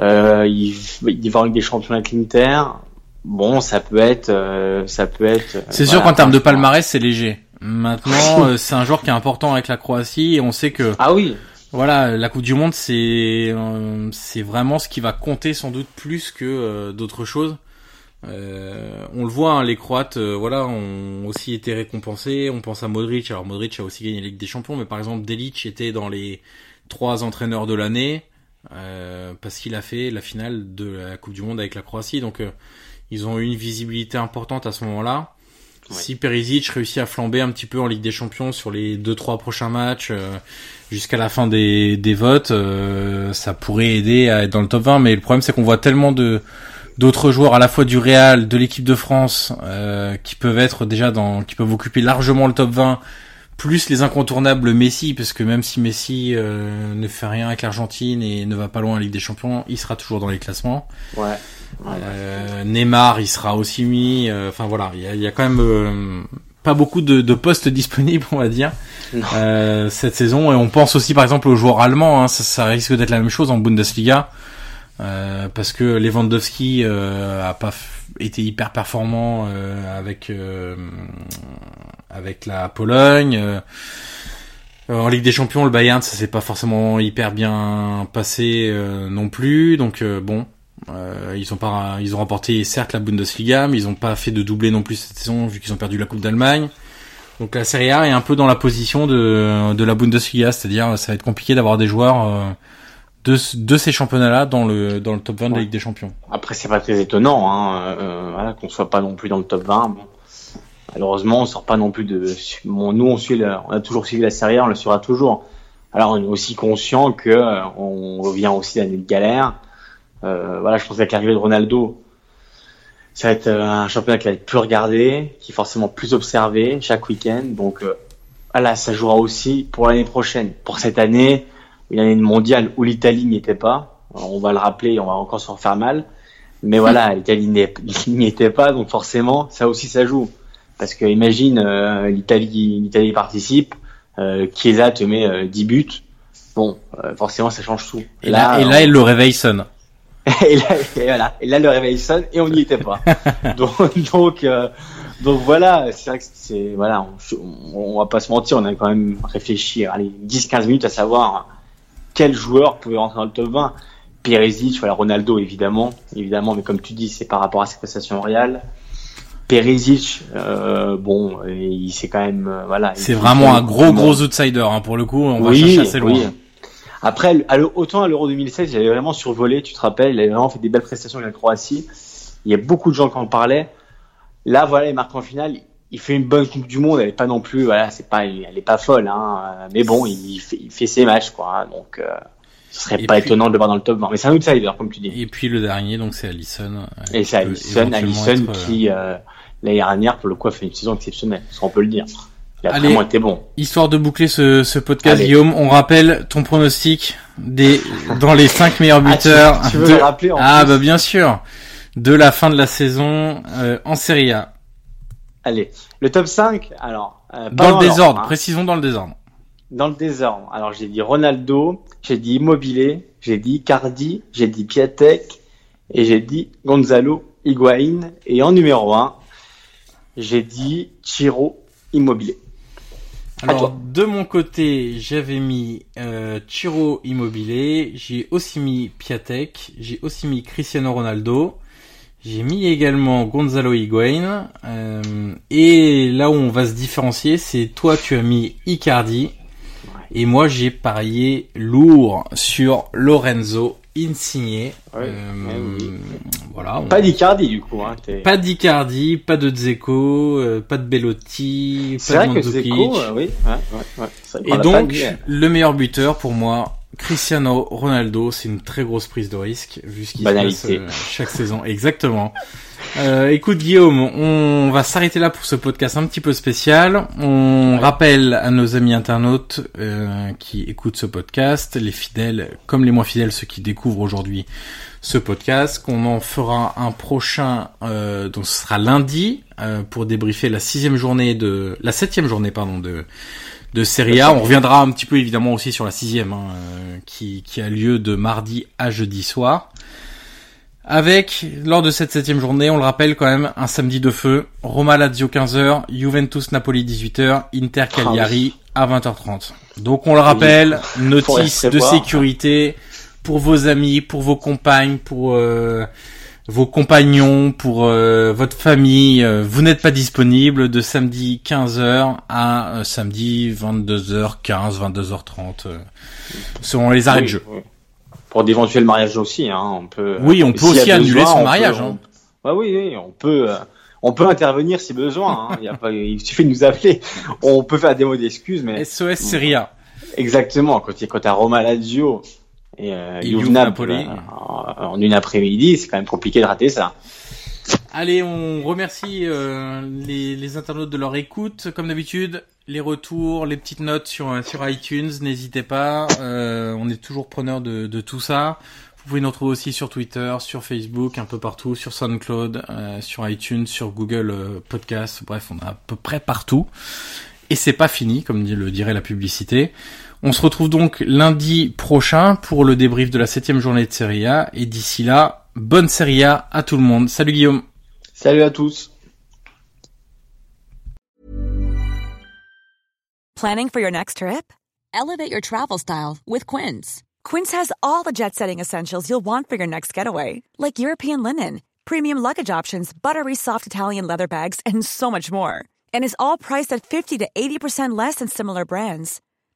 Euh, il, il va avec des champions avec l'Inter. Bon, ça peut être, euh, ça peut être. euh, C'est sûr qu'en termes de palmarès c'est léger. Maintenant c'est un joueur qui est important avec la Croatie et on sait que Ah oui, voilà la Coupe du Monde c'est euh, c'est vraiment ce qui va compter sans doute plus que euh, d'autres choses. Euh, on le voit, hein, les Croates, voilà, ont aussi été récompensés. On pense à Modric. Alors Modric a aussi gagné la Ligue des Champions, mais par exemple Delic était dans les trois entraîneurs de l'année parce qu'il a fait la finale de la Coupe du Monde avec la Croatie. Donc ils ont eu une visibilité importante à ce moment-là. Si Perisic réussit à flamber un petit peu en Ligue des Champions sur les deux trois prochains matchs jusqu'à la fin des, des votes, ça pourrait aider à être dans le top 20. Mais le problème c'est qu'on voit tellement de d'autres joueurs à la fois du Real, de l'équipe de France, euh, qui peuvent être déjà dans, qui peuvent occuper largement le top 20, plus les incontournables Messi, parce que même si Messi euh, ne fait rien avec l'Argentine et ne va pas loin en Ligue des Champions, il sera toujours dans les classements. Ouais. Euh, Neymar, il sera aussi mis. Enfin voilà, il y a, y a, quand même pas beaucoup de, de, postes disponibles, on va dire, cette saison. Et on pense aussi, par exemple, aux joueurs allemands. Hein, ça, ça risque d'être la même chose en Bundesliga. Euh, parce que Lewandowski euh, a pas été hyper performant euh, avec euh, avec la Pologne. en Ligue des Champions, le Bayern, ça s'est pas forcément hyper bien passé non plus. Donc bon, ils ont pas, ils ont remporté certes la Bundesliga, mais ils ont pas fait de doublé non plus cette saison vu qu'ils ont perdu la Coupe d'Allemagne. Donc la Serie A est un peu dans la position de, de la Bundesliga, c'est-à-dire ça va être compliqué d'avoir des joueurs de, de ces championnats-là dans le dans le top 20 de la Ligue des Champions. Après, c'est pas très étonnant, hein, euh, voilà, qu'on soit pas non plus dans le top 20. Bon. Malheureusement, on sort pas non plus de. Bon, nous, on suit, on a toujours suivi la série, on le suivra toujours. Alors, on est aussi conscient que euh, on revient aussi de galère. Euh, voilà, je pense qu'avec l'arrivée de Ronaldo, ça va être euh, un championnat qui va être plus regardé, qui est forcément plus observé chaque week-end. Donc, euh, voilà, ça jouera aussi pour l'année prochaine. Pour cette année, une année mondiale où l'Italie n'y était pas. on va le rappeler, on va encore s'en faire mal. Mais voilà, l'Italie n'y était pas, donc forcément, ça aussi, ça joue. Parce que imagine, euh, l'Italie, l'Italie participe, euh, Chiesa te met euh, 10 buts. Bon, euh, forcément, ça change tout. Et, là, et là, le réveil sonne. et là, et voilà, et là, le réveil sonne et on n'y était pas. donc, donc, euh, donc voilà, c'est vrai que c'est voilà, on, on, va pas se mentir, on a quand même réfléchi, allez, 10-15 minutes à savoir quel joueur pouvait rentrer dans le top 20 Perisic, voilà, Ronaldo évidemment, évidemment, mais comme tu dis, c'est par rapport à ses prestations réelles. Perisic, euh, bon, il c'est quand même, euh, voilà. C'est vraiment un gros gros outsider, hein, pour le coup, on va chercher assez loin. Oui. Après, autant à l'Euro 2016, il avait vraiment survolé, tu te rappelles, il avait vraiment fait des belles prestations avec la Croatie. Il y a beaucoup de gens qui en parlaient. Là, voilà, il marque en finale il fait une bonne Coupe du Monde, elle est pas non plus, voilà, c'est pas, elle est pas folle, hein, mais bon, il fait, il fait ses matchs, quoi, donc euh, ce serait pas étonnant de le voir dans le top 20. Mais c'est un outsider, comme tu dis. Et puis le dernier, donc c'est Allison. Et c'est Allison, Allison qui euh, l'année dernière, pour le coup, a fait une saison exceptionnelle, ça on peut le dire. Il a Allez, été bon. Histoire de boucler ce, ce podcast, Guillaume, on rappelle ton pronostic des dans les 5 meilleurs buteurs. Ah, tu, veux le rappeler en Ah bah bien sûr, de la fin de la saison en Serie A. Allez, le top 5, alors. Euh, dans le désordre, hein. précisons dans le désordre. Dans le désordre. Alors j'ai dit Ronaldo, j'ai dit Immobilier, j'ai dit Cardi, j'ai dit Piatek et j'ai dit Gonzalo Higuain. Et en numéro 1, j'ai dit Chiro Immobilier. Alors de mon côté, j'avais mis euh, Chiro Immobilier, j'ai aussi mis Piatek, j'ai aussi mis Cristiano Ronaldo. J'ai mis également Gonzalo Higuain. Euh, et là où on va se différencier, c'est toi tu as mis Icardi. Et moi j'ai parié lourd sur Lorenzo Insigne. Euh, voilà. Pas d'Icardi du coup. Hein, pas d'Icardi, pas de Dzeko, euh, pas de Bellotti, pas de Mandzukic. Euh, oui. Ouais, ouais, et donc le meilleur buteur pour moi, Cristiano Ronaldo, c'est une très grosse prise de risque vu ce qui se passe euh, chaque saison. Exactement. Euh, écoute Guillaume, on va s'arrêter là pour ce podcast un petit peu spécial. On rappelle à nos amis internautes euh, qui écoutent ce podcast, les fidèles comme les moins fidèles, ceux qui découvrent aujourd'hui ce podcast, qu'on en fera un prochain, euh, donc ce sera lundi euh, pour débriefer la sixième journée de, la septième journée pardon de de Serie A. On reviendra un petit peu évidemment aussi sur la sixième, hein, euh, qui, qui a lieu de mardi à jeudi soir. Avec, lors de cette septième journée, on le rappelle quand même, un samedi de feu, Roma Lazio 15h, Juventus Napoli 18h, Inter ah Cagliari à 20h30. Donc on le rappelle, notice de sécurité pour vos amis, pour vos compagnes, pour euh, vos compagnons, pour euh, votre famille, euh, vous n'êtes pas disponible de samedi 15h à euh, samedi 22h15, 22h30, selon les arrêts Oui, de jeu. oui. Pour d'éventuels mariages aussi, hein, on peut. Oui, on peut y aussi annuler son on mariage, peut- hein. on- Ouais, oui, oui, on peut. On peut intervenir si besoin. Hein. Il, y a pas, il suffit de nous appeler. On peut faire des mots d'excuses, mais SOS Serie A. exactement. Quand, il- t'as Roma Lazio et, euh, Naples, en, en une après-midi, c'est quand même compliqué de rater ça. Allez, on remercie euh, les, les internautes de leur écoute, comme d'habitude. Les retours, les petites notes sur, sur iTunes, n'hésitez pas. Euh, on est toujours preneur de, de tout ça. Vous pouvez nous retrouver aussi sur Twitter, sur Facebook, un peu partout, sur SoundCloud, euh, sur iTunes, sur Google euh, Podcast. Bref, on est à peu près partout. Et c'est pas fini, comme le dirait la publicité. On se retrouve donc lundi prochain pour le débrief de la septième journée de Serie A. Et d'ici là, bonne Serie A à tout le monde. Salut Guillaume. Salut à tous. Planning for your next trip? Elevate your travel style with Quince. Quince has all the jet setting essentials you'll want for your next getaway, like European linen, premium luggage options, buttery soft Italian leather bags, and so much more. And is all priced at 50 to 80% less than similar brands.